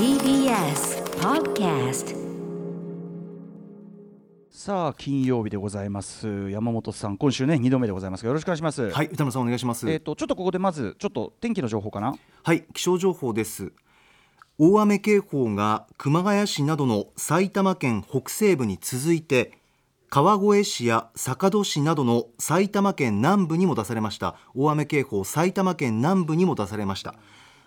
TBS Podcast さあ金曜日でございます。山本さん今週ね2度目でございますがよろしくお願いします。はい、歌野さんお願いします。えっ、とちょっとここでまずちょっと天気の情報かな？はい、気象情報です。大雨警報が熊谷市などの埼玉県北西部に続いて川越市や坂戸市などの埼玉県南部にも出されました。大雨警報埼玉県南部にも出されました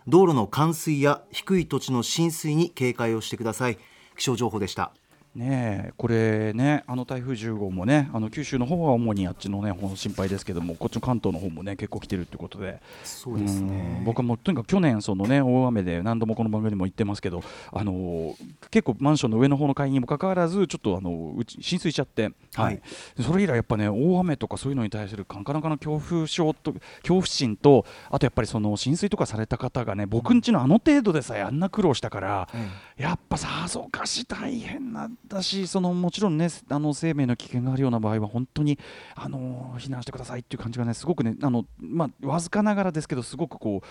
道路の冠水や低い土地の浸水に警戒をしてください。気象情報でした。ねえこれねあの台風10号もねあの九州の方は主にあっちのね方の心配ですけどもこっちの関東の方もね結構来てるってことで。そうですね。うん僕はもうとにかく去年そのね大雨で何度もこの番組でも言ってますけどあの結構マンションの上の方の階にもかかわらずちょっとあのうち浸水しちゃって、はい。それ以来やっぱね大雨とかそういうのに対するなかなかの恐怖症と恐怖心とあとやっぱりその浸水とかされた方がね僕んちのあの程度でさえあんな苦労したから、やっぱさぞかし大変なんだしそのもちろんねあの生命の危険があるような場合は本当にあの避難してくださいっていう感じがねすごくねあのまあわずかながらですけどすごくこ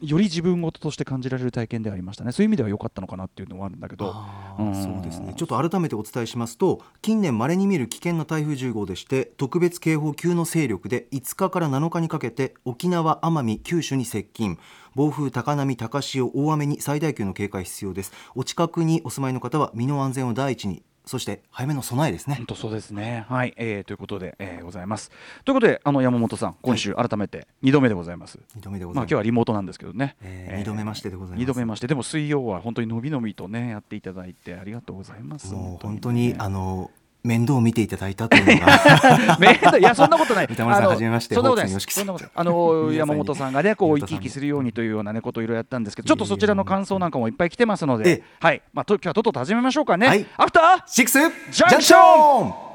うより自分事として感じられる体験ではありましたね。そういう意味では良かったのかなっていうのはあるんだけど。あうん。ーそうですね。ちょっと改めてお伝えしますと近年まれに見る危険な台風10号でして特別警報級の勢力で5日から7日にかけて沖縄奄美九州に接近暴風高波高潮大雨に最大級の警戒必要ですお近くにお住まいの方は身の安全を第一にそして早めの備えですね本当そうですね。はい、えー、ということで、えー、ございます。ということで、あの山本さん、今週改めて2度目でございます。2度目でごまあ、今ざいます、日はリモートなんですけどね。えー二度目ましてでございます2度目まして、でも水曜は本当にのびのびとね、やっていただいて、ありがとうございます。もう本当ねにあの面倒を見ていただいたというのが。めんどいやそんなことない。歌丸さんはじめましてそんなことないそんなことない。あの山本さんがねこう生き生きするようにというようなねことをいろいろやったんですけど、ちょっとそちらの感想なんかもいっぱい来てますのでええ、はい。まあと今日はとっとと始めましょうかね。はい。アフターシックスジャンクション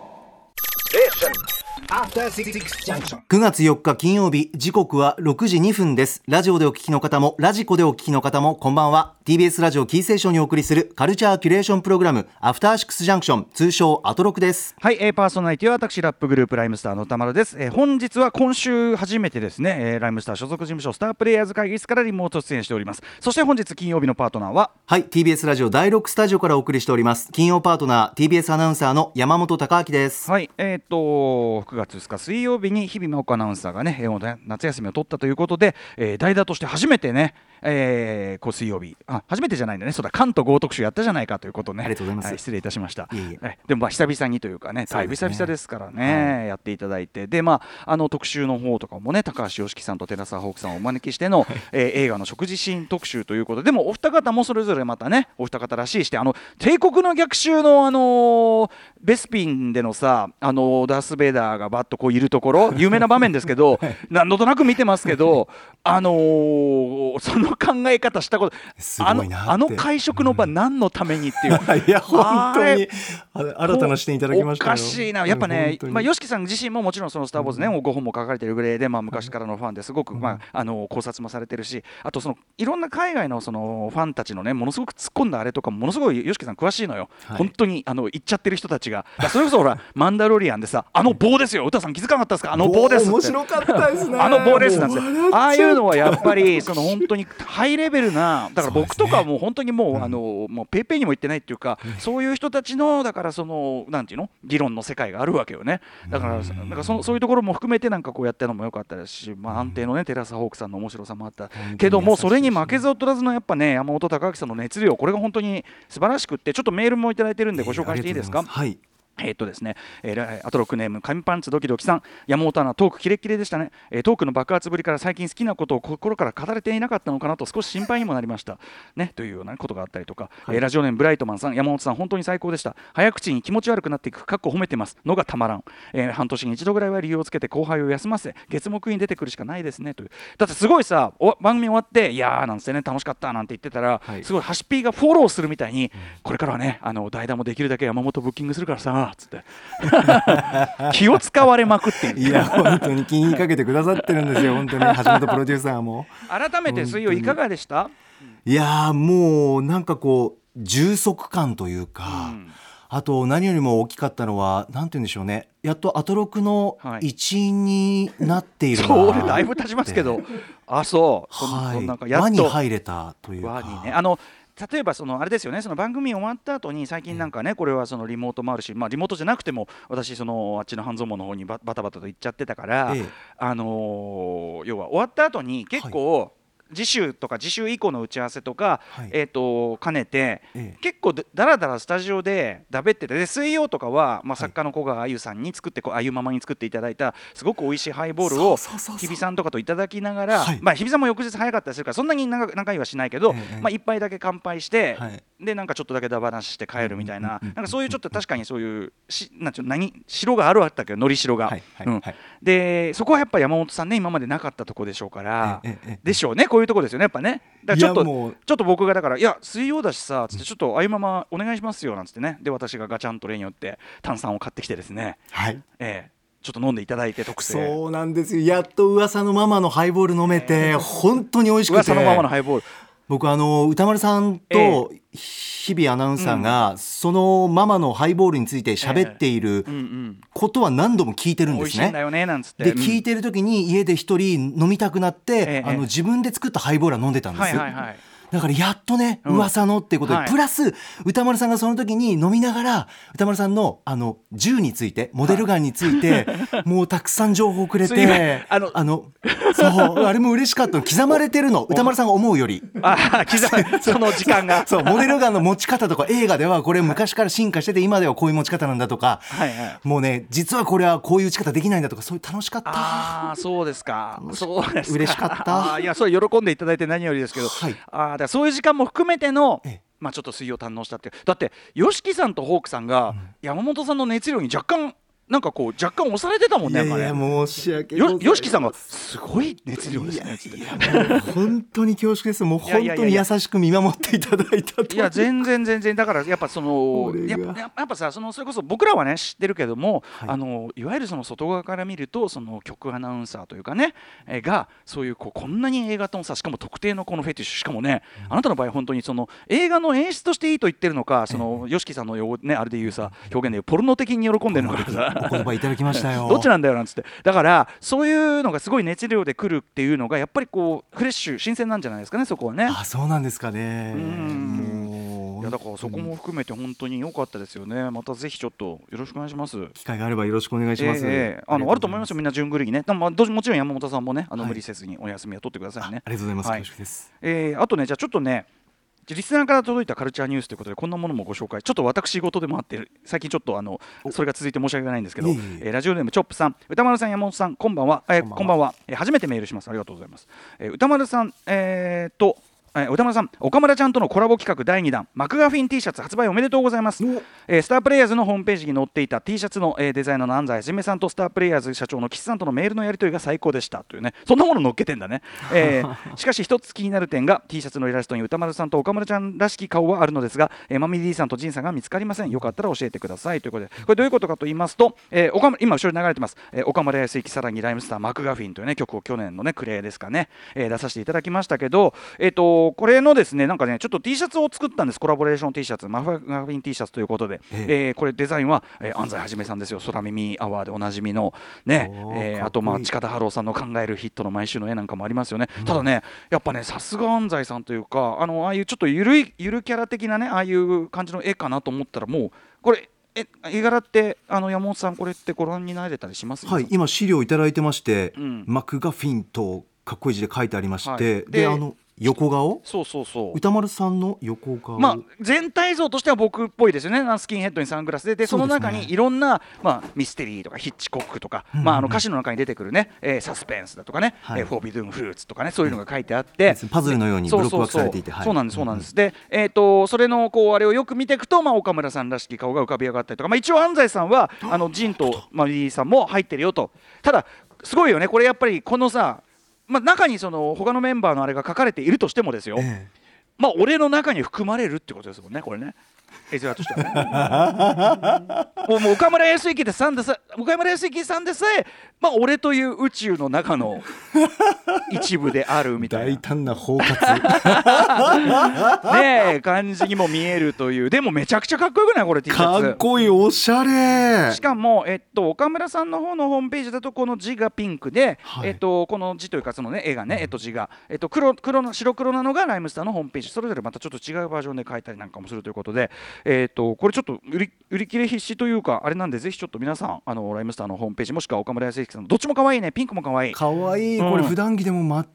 9月4日金曜日時刻は6時2分です。ラジオでお聞きの方もラジコでお聞きの方もこんばんは TBS ラジオキーセーションにお送りするカルチャーキュレーションプログラムアフターシックスジャンクション通称アトロクです。はい、えー、パーソナリティは私ラップグループライムスターの歌丸です、えー、本日は今週初めてですね、えー、ライムスター所属事務所スタープレイヤーズ会議室からリモート出演しております。そして本日金曜日のパートナーは？はい TBS ラジオ第6スタジオからお送りしております。金曜パートナー TBS アナウンサーの山本貴明です。はいえっ、と9月2日水曜日に日々真央子アナウンサーがね夏休みを取ったということで、えー、代打として初めてねえー、こう水曜日。あ初めてじゃないんだね。そうだ。関東豪特集やったじゃないかということね。ありがとうございます。は失礼いたしました。でもまあ久々にというかねだいぶ久々ですからね、やっていただいて。でまああの特集の方とかもね高橋良樹さんと寺澤ホークさんをお招きしての、えー映画の食事シーン特集ということで。でもお二方もそれぞれまたねお二方らしいしてあの帝国の逆襲のあのーベスピンでのさあのーダース・ベイダーがバッとこういるところ。有名な場面ですけど 何度となく見てますけどあのーその考え方したことすごいなって。あのあの会食の場何のためにっていう。いや本当に新たな視点いただきましたよ。おかしいな、やっぱねまあ、吉木さん自身ももちろん、そのスター・ウォーズね、5本も書かれてるぐらいで、まあ、昔からのファンですごく、まあ、あの考察もされてるし、あとその、いろんな海外のそのファンたちのね、ものすごく突っ込んだあれとかも、ものすごい吉木さん、詳しいのよ、はい。本当にあの言っちゃってる人たちが、それこそほら、マンダロリアンでさ、あの棒ですよ、歌さん気づかなかったですか、あの棒です。面白かったですね。あの棒ですなんああいうのはやっぱりその本当にハイレベルなだから僕とかはもう本当にもう、あのもうペイペイにも言ってないっていうか、そういう人たちのだからそのなんていうの？議論の世界があるわけよね。だからなんかそそういうところも含めてなんかこうやってるのも良かったですし、まあ、安定のねテラスホークさんの面白さもあった。けどもそれに負けず劣らずのやっぱね山本隆明さんの熱量これが本当に素晴らしくってちょっとメールもいただいてるんでご紹介していいですか、はいえーっとですね、えーラ、アトロックネーム紙パンツドキドキさん。山本アナトークキレッキレでしたね、えートークの爆発ぶりから最近好きなことを心から語れていなかったのかなと少し心配にもなりました。ねというようなことがあったりとか、えーラジオネームブライトマンさん。山本さん本当に最高でした。早口に気持ち悪くなっていく。かっこ褒めてます。のがたまらん、えー半年に一度ぐらいは理由をつけて後輩を休ませ。月木に出てくるしかないですね。という。だってすごいさお番組終わっていやーなんつってね楽しかったなんて言ってたら、はい。すごいハシピーがフォローするみたいに、これからはねあの代打もできるだけ山本ブッキングするからさつって。気を使われまくっていや本当に気にかけてくださってるんですよ。本当に。橋本プロデューサーも。改めて水曜いかがでした？いやーもうなんかこう充足感というか、うん。あと何よりも大きかったのはなんて言うんでしょうね。やっとアトロクのはい。一員になっているなそう俺だいぶ経ちますけど。あそう。はい。なんかやっ輪にと入れたというか。輪にね。あの例えばそのあれですよねその番組終わった後に最近なんかねこれはそのリモートもあるし、まあ、リモートじゃなくても私そのあっちの半蔵門の方にババタバタと行っちゃってたから、ええ。あのー要は終わった後に結構、次週とか次週以降の打ち合わせとか、はい。えー、と兼ねて、ええ。結構だだらだらスタジオでだべっててで水曜とかは、まあ、作家の小川あゆさんに作ってこうあゆママに作っていただいたすごく美味しいハイボールを日比さんとかといただきながら、はい。まあ、日比さんも翌日早かったりするからそんなに長く長いはしないけど、ええまあ、一杯だけ乾杯して、はい。でなんかちょっとだけだ話して帰るみたいな,、なんかそういうちょっと確かにそういうしなんていうの何城があるあったけ？どのり城が。はいはい。うん。はいでそこはやっぱ山本さんね今までなかったとこでしょうから、ええええ。でしょうねこういうとこですよねやっぱね。だからちょっとちょっと僕がだから「いや水曜だしさ」つって「ちょっとあゆままお願いしますよ」なんつってね。で私がガチャンと例によって炭酸を買ってきてですね、はい。ええ。ちょっと飲んでいただいて特製。そうなんですよ。やっと噂のママのハイボール飲めて本当に美味しくて。噂のままのハイボール。僕あの歌丸さんと日々アナウンサーが、そのママのハイボールについて喋っていることは何度も聞いてるんですね。でうん。聞いてる時に家で一人飲みたくなって、ええ。あの自分で作ったハイボールは飲んでたんです、はいはいはいだからやっとねうん。噂のってことで、はい。プラス歌丸さんがその時に飲みながら歌丸さんのあの銃についてモデルガンについて、もうたくさん情報くれてん。あのそうあれも嬉しかったの刻まれてるの歌丸さんが思うより。ああ刻むその時間が。そうモデルガンの持ち方とか映画ではこれ昔から進化してて今ではこういう持ち方なんだとか、はいはい。もうね実はこれはこういう打ち方できないんだとかそういう楽しかった。ああそうですか。そうですか。嬉しかった。いやそれ喜んでいただいて何よりですけど、はい。あーだからそういう時間も含めてのええ。まあちょっと水曜堪能したっていう。だって YOSHIKI さんとホークさんが山本さんの熱量に若干なんかこう若干押されてたもんいやいや申し訳よよしきさんがすごい熱量ですね。本当に恐縮です。もう本当に優しく見守っていただいたと。いや全然全然だからやっぱそのやっぱやっぱさそのそれこそ僕らはね知ってるけども、はい。あのいわゆるその外側から見るとその曲アナウンサーというかね、えがそういうこうこんなに映画ともさしかも特定のこのフェティッシュしかもね、あなたの場合本当にその映画の演出としていいと言ってるのかその YOSHIKI さんのよねあれで言うさ表現で言うポルノ的に喜んでるのかさお言葉いただきましたよ。どっちなんだよなんつって。だからそういうのがすごい熱量で来るっていうのがやっぱりこうフレッシュ新鮮なんじゃないですかねそこはね。あそうなんですかね。うん。いやだからそこも含めて本当に良かったですよね。またぜひちょっとよろしくお願いします。機会があればよろしくお願いします、ええあのあると思いますよ。みんな順繰りにね。でもまあどもちろん山本さんもねあのはい。無理せずにお休みを取ってくださいね。ありがとうございます、はい。恐縮です。えーあとねじゃあちょっとねリスナーから届いたカルチャーニュースということでこんなものもご紹介。ちょっと私事でもあって最近ちょっとあのそれが続いて申し訳ないんですけど、いえーラジオネームチョップさん歌丸さん山本さんこんばんは、えーこんばんは。こんばんは、えー初めてメールします。ありがとうございます、えー歌丸さんえー、とえー歌丸さん岡村ちゃんとのコラボ企画第2弾マクガフィン T シャツ発売おめでとうございます。お、えースタープレイヤーズのホームページに載っていた T シャツの、えーデザイナーの安西はじめさんとスタープレイヤーズ社長の岸さんとのメールのやり取りが最高でした。というねそんなもの載っけてんだね、えー しかし一つ気になる点が T シャツのイラストに歌丸さんと岡村ちゃんらしき顔はあるのですが、えーマミディさんとジンさんが見つかりません。よかったら教えてください。ということで。これどういうことかと言いますと、えー岡村今後ろに流れてます、えー岡村康之さらにライムスターマクガフィンというね曲を去年のねクレイですかね、えー出させていただきましたけどえっ、とこれのですねなんかねちょっと T シャツをクったんです。コラボレーション T シャツ。マフィン T シャツということで、ええ。ーこれデザインは、えー安西はじめさんですよ。空耳アワーでおなじみのねえーあとまあ近田春夫さんの考えるヒットの毎週の絵なんかもありますよね、ただねやっぱねさすが安西さんというかあのああいうちょっとゆるいゆるキャラ的なねああいう感じの絵かなと思ったらもうこれえ絵柄ってあの山本さんこれってご覧になられたりします？はい今資料いただいてまして、うん。マクガフィンとかっこいい字で書いてありまして、はい。でであの横顔？そうそうそう。歌丸さんの横顔、まあ、全体像としては僕っぽいですよね、スキンヘッドにサングラスで、でその中にいろんな、まあ、ミステリーとかヒッチコックとか、うんまあ、あの歌詞の中に出てくるね、えーサスペンスだとかね、はい。えー forbidden fruits とかね、そういうのが書いてあって、パズルのようにブロックワークされていてはい。そうそうそうそうなんです、そうなんです。で、えっ、と、それのこうあれをよく見ていくと、まあ、岡村さんらしき顔が浮かび上がったりとか、まあ、一応安西さんは、あのジンとマリーさんも入ってるよと。ただ、すごいよね、これやっぱりこのさ。まあ、中にその他のメンバーのあれが書かれているとしてもですよ、ええ。まあ俺の中に含まれるってことですもんねこれね絵面としてはね もうもう岡村康之でさんでさ岡村康之さんでさえまあ俺という宇宙の中の 一部であるみたい大胆な包括。な ねえ感じにも見えるという。でもめちゃくちゃかっこよくないこれ T シャツ。かっこいいおしゃれ。しかも、えっと、岡村さんの方のホームページだとこの字がピンクで、はい。えっと、この字というかその、ね、絵がね、えっと、字が、えっと、黒黒の白黒なのがライムスターのホームページジ。それぞれまたちょっと違うバージョンで書いたりなんかもするということで、えー、とこれちょっと売り売り切れ必至というかあれなんでぜひちょっと皆さんあのライムスターのホームページもしくは岡村康之さんのどっちも可愛いねピンクも可愛いかわいい、これ普段着でも、ま、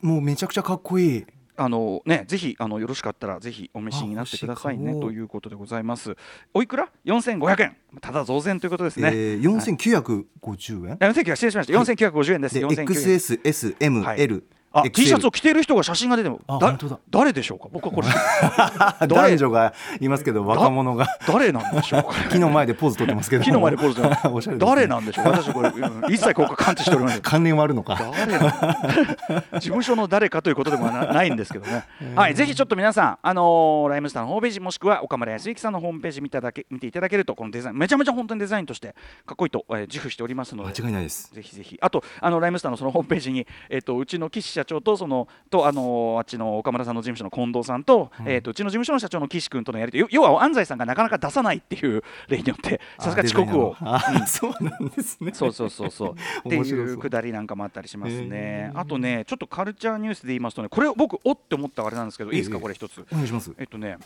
もうめちゃくちゃかっこいいあのね、ぜひあのよろしかったらぜひお召しになってくださいねということでございます。おいくら？4500円。ただ増税ということですね。えー、4950円？四千九百失礼しました。4950円です。XS、S、M、L。あ T シャツを着ている人が写真が出てもだ誰でしょうか？僕はこれ。男女がいますけど若者が。誰なんでしょうか？木の前でポーズ取ってますけど。木の前でポーズ おしゃれ、ね、誰なんでしょう？私これ、うん、一切ここ感知しております関連はあるのか。誰事務所の誰かということでもないんですけどね、はいぜひちょっと皆さんあのー、ライムスターのホームページもしくは岡村康之さんのホームページ見ただけ見ていただけるとこのデザインめちゃめちゃ本当にデザインとしてかっこいいと、えー、自負しておりますので。間違いないです。ぜひぜひ。あとあのライムスターのそのホームページにえっ、ー、とうちの岸社長とそのとあのあっちの岡村さんの事務所の近藤さんと,、えー、とうちの事務所の社長の岸君とのやり取り要は安西さんがなかなか出さないっていう例によってさすが遅刻を、うん、そうなんですね。そうそうそうそう。っていうくだりなんかもあったりしますね。あとねちょっとカルチャーニュースで言いますとねこれ僕おって思ったあれなんですけどいいですか？これ一つ。お願いします。えっとね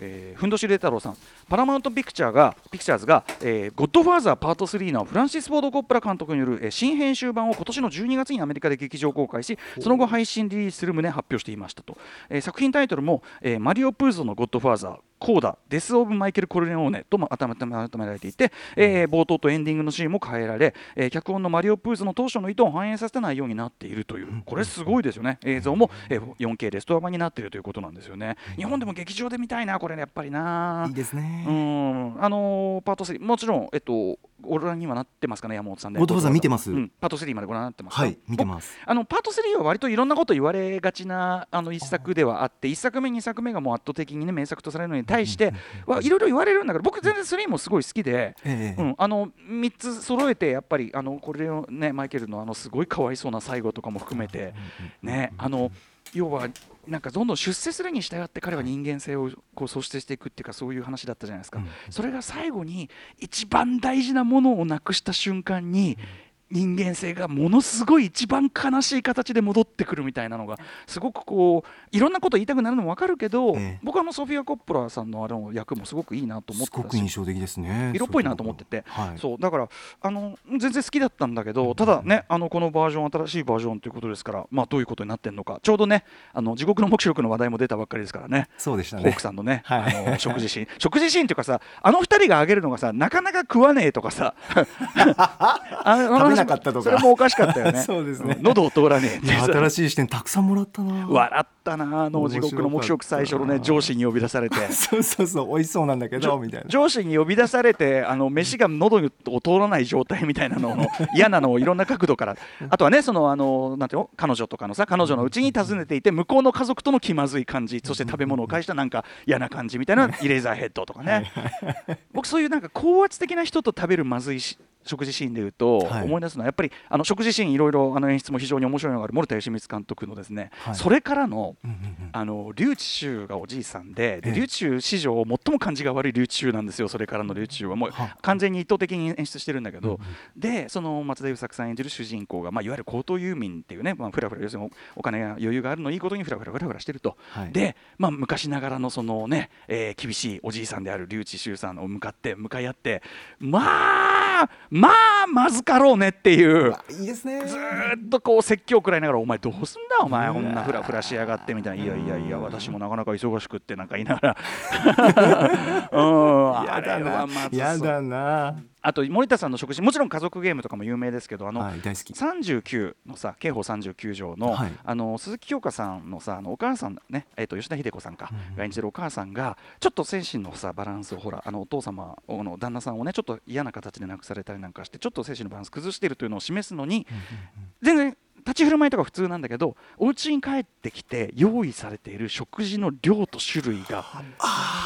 えー、ふんどしレ太郎さん。パラマウントピクチャーがピクチャーズが、えー、ゴッドファーザーパート3のフランシス・フォード・コップラ監督による、えー、新編集版を今年の12月にアメリカで劇場公開しその後配信リリースする旨発表していましたと、えー、作品タイトルも、えー、マリオ・プーゾのゴッドファーザーコーダデス・オブ・マイケル・コルレオーネとも改められていて、えー、冒頭とエンディングのシーンも変えられ、えー、脚本のマリオ・プーズの当初の意図を反映させた内容になっているという。これすごいですよね。映像も、えー、4K レストア版になっているということなんですよね。日本でも劇場で見たいなこれねやっぱりな。いいですね。うん。あのー、パート3もちろんえっとご覧にはなってますかね山本さんで。ゴトファーザー見てます、うん、パート3までご覧になってますはい見てます。あのパート3は割といろんなこと言われがちなあの一作ではあって一作目二作目がもう圧倒的にね名作とされるのに対してはいろいろ言われるんだけど僕全然3もすごい好きで、ええ、うん、あの3つ揃えてやっぱりあのこれをねマイケルのあのすごいかわいそうな最後とかも含めてねあの要はなんかどんどん出世するに従って彼は人間性をこう創出していくっていうかそういう話だったじゃないですか、うん、それが最後に一番大事なものをなくした瞬間に、人間性がものすごい一番悲しい形で戻ってくるみたいなのがすごくこういろんなこと言いたくなるのも分かるけど、ええ、僕はあのソフィア・コッポラさんのあの役もすごくいいなと思ってすごく印象的ですね色っぽいなと思ってて、はい、そうだからあの全然好きだったんだけどただねあのこのバージョン新しいバージョンということですからまあどういうことになってるのか。ちょうどねあの地獄の黙示録の話題も出たばっかりですからね。そうでしたね。奥さんのね、はい、あの食事シーン。食事シーンっていうかさあの二人が挙げるのがさなかなか食わねえとかさ。あのなかったとか。それもおかしかったよね。そうですね。喉を通らねえ新しい視点たくさんもらったな。笑ったなあの地獄の黙示録最初のね上司に呼び出されて。そうそうそう美味しそうなんだけどみたいな。上司に呼び出されてあの飯が喉を通らない状態みたいなのを 嫌なのをいろんな角度から。あとはねそのあのなんていうの？彼女とかのさ彼女のうちに訪ねていて向こうの家族との気まずい感じ。そして食べ物を介したなんか嫌な感じみたいなイレーザーヘッドとかね。僕そういうなんか高圧的な人と食べるまずいし食事シーンでいうと、思い出すのはやっぱりあの食事シーンいろいろあの演出も非常に面白いのがある森田義満監督のですね、はい、それからの、あの劉智秀がおじいさんでで劉智秀史上最も感じが悪い劉智秀なんですよそれからの劉智秀は。もう完全に意図的に演出してるんだけど、でその松田優作さん演じる主人公が、まあ、いわゆる高等遊民っていうね、まあ、ふらふら要するにお金や余裕があるのいいことにふらふらふらふらしてると、はい、で、まあ、昔ながらのそのね、えー、厳しいおじいさんである劉智秀さんを向かって向かい合ってまあまあまずかろうねっていう。いいですね。ずっとこう説教くらいながらお前どうすんだお前。こんなふらふらしやがってみたいな。いやいやいや私もなかなか忙しくってなんか言いながら。うん。やだな。やだなあと森田さんの食事もちろん家族ゲームとかも有名ですけどあの、はい、大好き。39のさ刑法39条のはい、あの鈴木京香さんのさあのお母さんね、えー、と吉田秀子さんか、うん、が演じるお母さんがちょっと精神のさバランスをほらあのお父様の旦那さんをねちょっと嫌な形で亡くされたりなんかしてちょっと精神のバランス崩しているというのを示すのに、うんうんうん、全然立ち振る舞いとか普通なんだけどお家に帰ってきて用意されている食事の量と種類が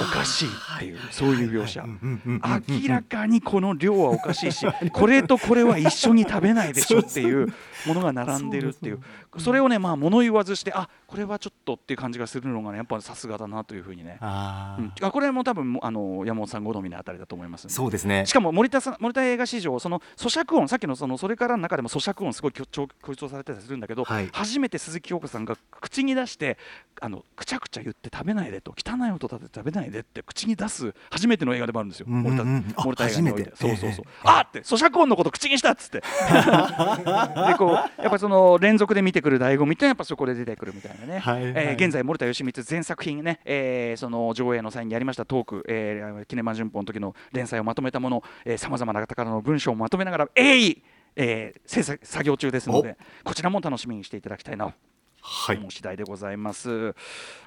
おかしいっていうそういう描写。明らかにこの量はおかしいし これとこれは一緒に食べないでしょっていう ものが並んでるっていう。それをねまあ物言わずしてあこれはちょっとっていう感じがするのがねやっぱさすがだなというふうにね。あ、うん、これも多分あの山本さん好みのあたりだと思います、ね、そうですね。しかも森田さん森田映画史上その咀嚼音さっきのそのそれからの中でも咀嚼音すごい強調されてってたりするんだけど、はい。初めて鈴木京子さんが口に出してあのくちゃくちゃ言って食べないでと汚い音立てて食べないでって口に出す初めての映画でもあるんですよ、うんうんうん。森田あ森田映画において。初めて。そうそうそう、ええ。あーって咀嚼音のこと口にしたっつって。でこうやっぱりその連続で見てくる醍醐味ってやっぱそこで出てくるみたいなね、はいはい。えー現在森田義満全作品ね、えーその上映の際にやりましたトーク、えー、キネマ旬報の時の連載をまとめたものさまざまな方からの文章をまとめながら鋭意、えー制作作業中ですのでこちらも楽しみにしていただきたいな。はい。思う次第でございます。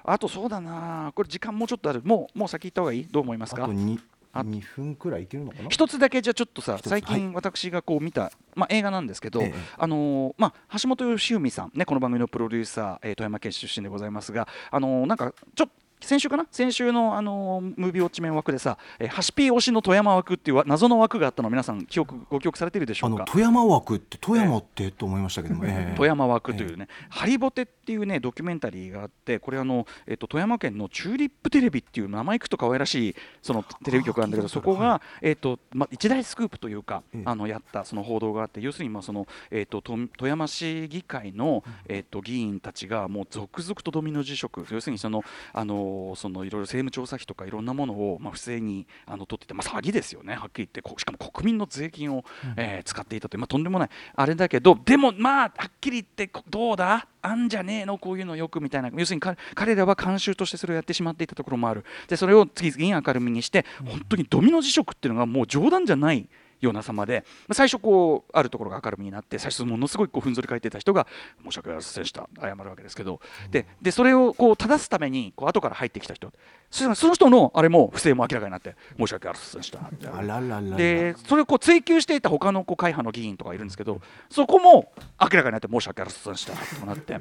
あとそうだな。これ時間もうちょっとある。もうもう先行った方がいい？どう思いますか？あと 2, あ2分くらいいけるのかな？一つだけじゃあちょっとさ最近私がこう見た、まあ、映画なんですけど、ええ。あのーまあ、橋本良文さん、ね、この番組のプロデューサー、えー富山県出身でございますが、あのーなんかちょっと先週かな？先週の、あのームービーウォッチメン枠でさ、えー、ハシピー推しの富山枠っていうわ謎の枠があったの皆さん記憶ご記憶されているでしょうか？あの富山枠って富山ってと思いましたけども、え え富山枠というね、ハリボテっていうねドキュメンタリーがあってこれあの、えっと、富山県のチューリップテレビっていう名前くと可愛らしいそのテレビ局なんだけどそこが、えっとま、一大スクープというか、ええ。あのやったその報道があって要するにまあその、えっと、と富山市議会の、えっと、議員たちがもう続々とドミノ辞職。要するにそのあのそのいろいろ政務調査費とかいろんなものを、まあ、不正にあの取ってて、まあ、詐欺ですよね。はっきり言ってこしかも国民の税金を、えー使っていたという、まあ、とんでもない。あれだけどでもまあはっきり言ってこどうだ？あんじゃねえの？こういうのよくみたいな。要するに彼彼らは慣習としてそれをやってしまっていたところもある。でそれを次々に明るみにして本当にドミノ辞職っていうのがもう冗談じゃないような様で最初こうあるところが明るみになって最初ものすごいこうふんぞり返っていた人が申し訳ありませんでした。謝るわけですけど。ででそれをこう正すためにこう後から入ってきた人。その人のあれも不正も明らかになって申し訳ありませんでしたでそれをこう追及していた他のこう会派の議員とかいるんですけどそこも明らかになって申し訳ありませんでしたとなって。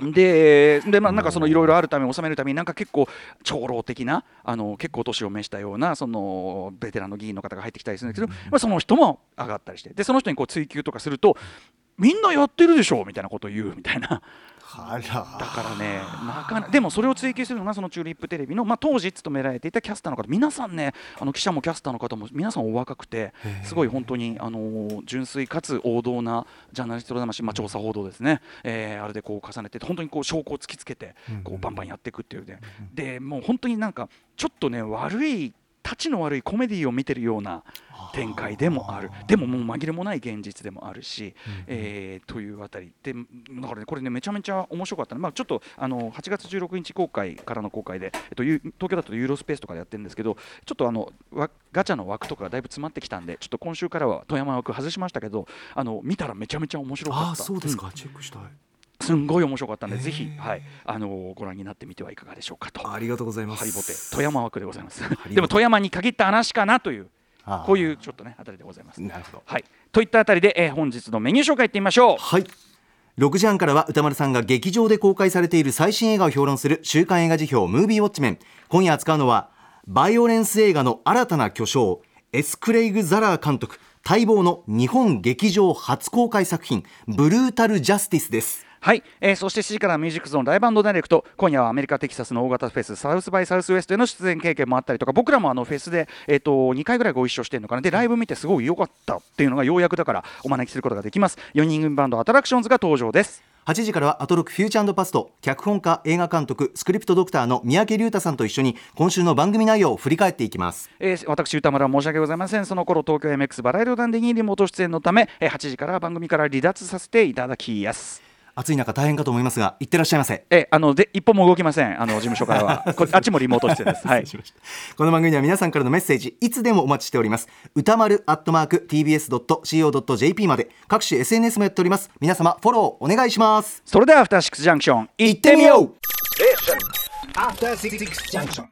ででまあ、なんかそのいろいろあるために収めるためになんか結構長老的なあの結構年を召したようなそのベテランの議員の方が入ってきたりするんですけど、まあ、その人も上がったりしてでその人にこう追及とかするとみんなやってるでしょみたいなことを言うみたいなあら。だからねなかなでもそれを追求するのがそのチューリップテレビの、まあ、当時勤められていたキャスターの方皆さんねあの記者もキャスターの方も皆さんお若くてすごい本当にあのー純粋かつ王道なジャーナリスト魂、まあ、調査報道ですね、えーあれでこう重ねて本当にこう証拠を突きつけてこうバンバンやっていくっていうねでもう本当になんかちょっとね悪いたちの悪いコメディを見てるような展開でもある。でももう紛れもない現実でもあるし、えーというあたり。でだからねこれねめちゃめちゃ面白かったね、まあ、ちょっとあの8月16日公開からの公開で、えっと、ゆ東京だとユーロスペースとかでやってるんですけどちょっとあのわガチャの枠とかがだいぶ詰まってきたんでちょっと今週からは富山枠外しましたけどあの見たらめちゃめちゃ面白かった。あそうですか、チェックしたいすんごい面白かったんでぜひ、はい、あのご覧になってみてはいかがでしょうかと。ありがとうございます。ハリボテ富山枠でございます。でも富山に限った話かなというこういうちょっとねあたりでございます。なるほど。はい。といったあたりで、えー本日のメニュー紹介いってみましょう。はい。6時半からは歌丸さんが劇場で公開されている最新映画を評論する週刊映画辞表ムービーウォッチメン。今夜扱うのはバイオレンス映画の新たな巨匠 S・クレイグ・ザラー監督。待望の日本劇場初公開作品ブルータル・ジャスティスですはい、えーそして7時からミュージックゾーンライブダイレクト。今夜はアメリカ・テキサスの大型フェスサウスバイ・サウスウエストへの出演経験もあったりとか僕らもあのフェスで、えー、と2回ぐらいご一緒してるのかなでライブ見てすごい良かったっていうのがようやくだからお招きすることができます。4人組バンドアトラクションズが登場です。8時からはアトロックフューチャーパスト脚本家映画監督スクリプトドクターの三宅龍太さんと一緒に今週の番組内容を振り返っていきます。えー私歌丸は申し訳ございません。その頃東京 MX バラエロ団でにリモート出演のため、えー8時からは番組から離脱させていただきます暑い中大変かと思いますがいってらっしゃいませ。えーあので一歩も動きません。あの事務所からは。こあっちもリモート出演です。はい。この番組では皆さんからのメッセージいつでもお待ちしております。歌丸アットマーク tbs.co.jp まで。各種 SNS もやっております。皆様フォローお願いします。それではアフターシックスジャンクション行っててみよみようう。After Six Junction.